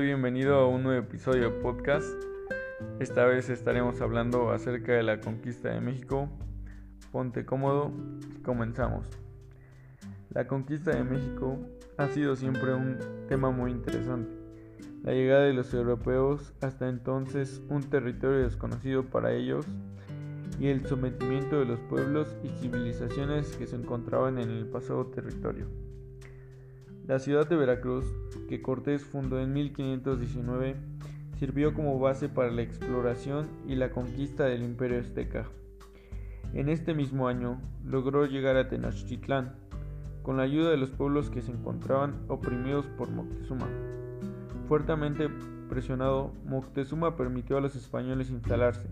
bienvenido a un nuevo episodio de podcast. Esta vez estaremos hablando acerca de la conquista de México. Ponte cómodo y comenzamos. La conquista de México ha sido siempre un tema muy interesante. La llegada de los europeos, hasta entonces un territorio desconocido para ellos, y el sometimiento de los pueblos y civilizaciones que se encontraban en el pasado territorio. La ciudad de Veracruz, que Cortés fundó en 1519, sirvió como base para la exploración y la conquista del imperio azteca. En este mismo año logró llegar a Tenochtitlán, con la ayuda de los pueblos que se encontraban oprimidos por Moctezuma. Fuertemente presionado, Moctezuma permitió a los españoles instalarse.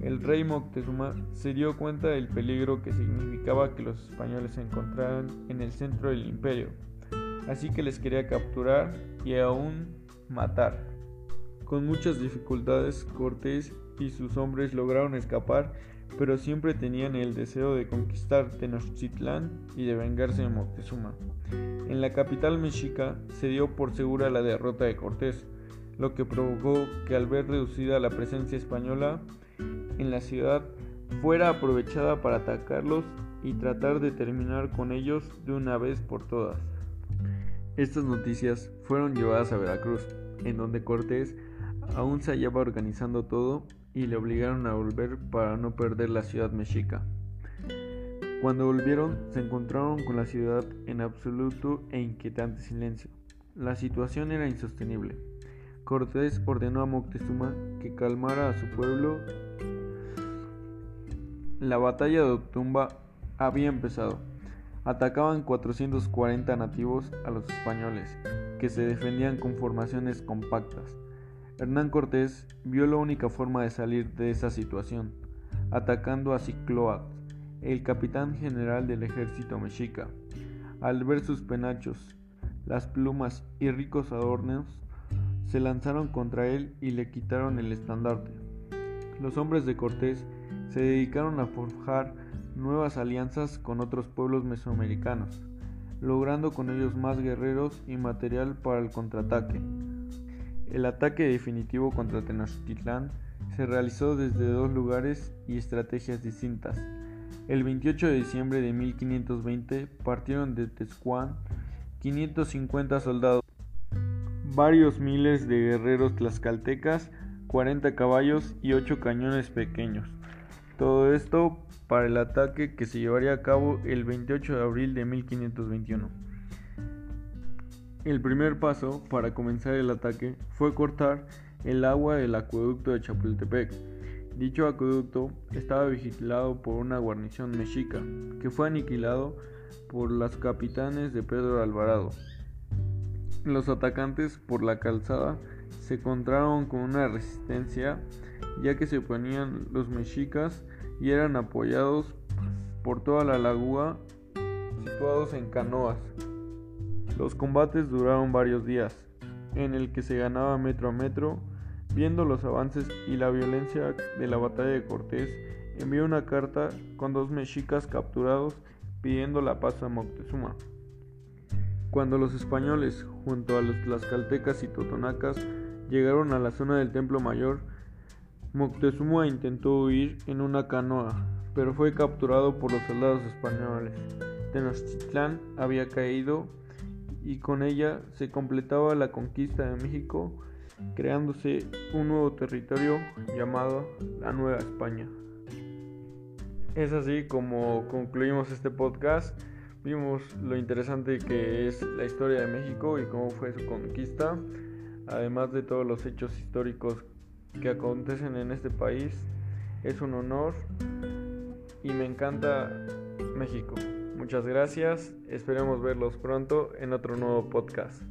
El rey Moctezuma se dio cuenta del peligro que significaba que los españoles se encontraran en el centro del imperio, así que les quería capturar y aún matar. Con muchas dificultades, Cortés y sus hombres lograron escapar pero siempre tenían el deseo de conquistar Tenochtitlán y de vengarse de Moctezuma. En la capital mexica se dio por segura la derrota de Cortés, lo que provocó que al ver reducida la presencia española en la ciudad fuera aprovechada para atacarlos y tratar de terminar con ellos de una vez por todas. Estas noticias fueron llevadas a Veracruz, en donde Cortés aún se hallaba organizando todo y le obligaron a volver para no perder la ciudad mexica. Cuando volvieron se encontraron con la ciudad en absoluto e inquietante silencio. La situación era insostenible. Cortés ordenó a Moctezuma que calmara a su pueblo. La batalla de Otumba había empezado. Atacaban 440 nativos a los españoles, que se defendían con formaciones compactas. Hernán Cortés vio la única forma de salir de esa situación, atacando a Cicloat, el capitán general del ejército mexica. Al ver sus penachos, las plumas y ricos adornos, se lanzaron contra él y le quitaron el estandarte. Los hombres de Cortés se dedicaron a forjar nuevas alianzas con otros pueblos mesoamericanos, logrando con ellos más guerreros y material para el contraataque. El ataque definitivo contra Tenochtitlán se realizó desde dos lugares y estrategias distintas. El 28 de diciembre de 1520 partieron de Tezcuán 550 soldados, varios miles de guerreros tlaxcaltecas, 40 caballos y 8 cañones pequeños. Todo esto para el ataque que se llevaría a cabo el 28 de abril de 1521. El primer paso para comenzar el ataque fue cortar el agua del acueducto de Chapultepec. Dicho acueducto estaba vigilado por una guarnición mexica, que fue aniquilado por los capitanes de Pedro Alvarado. Los atacantes por la calzada se encontraron con una resistencia ya que se oponían los mexicas y eran apoyados por toda la laguna situados en canoas. Los combates duraron varios días, en el que se ganaba metro a metro. Viendo los avances y la violencia de la batalla de Cortés, envió una carta con dos mexicas capturados pidiendo la paz a Moctezuma. Cuando los españoles, junto a los tlaxcaltecas y totonacas, llegaron a la zona del Templo Mayor, Moctezuma intentó huir en una canoa, pero fue capturado por los soldados españoles. Tenochtitlán había caído y con ella se completaba la conquista de México, creándose un nuevo territorio llamado la Nueva España. Es así como concluimos este podcast. Vimos lo interesante que es la historia de México y cómo fue su conquista, además de todos los hechos históricos que acontecen en este país. Es un honor y me encanta México. Muchas gracias, esperemos verlos pronto en otro nuevo podcast.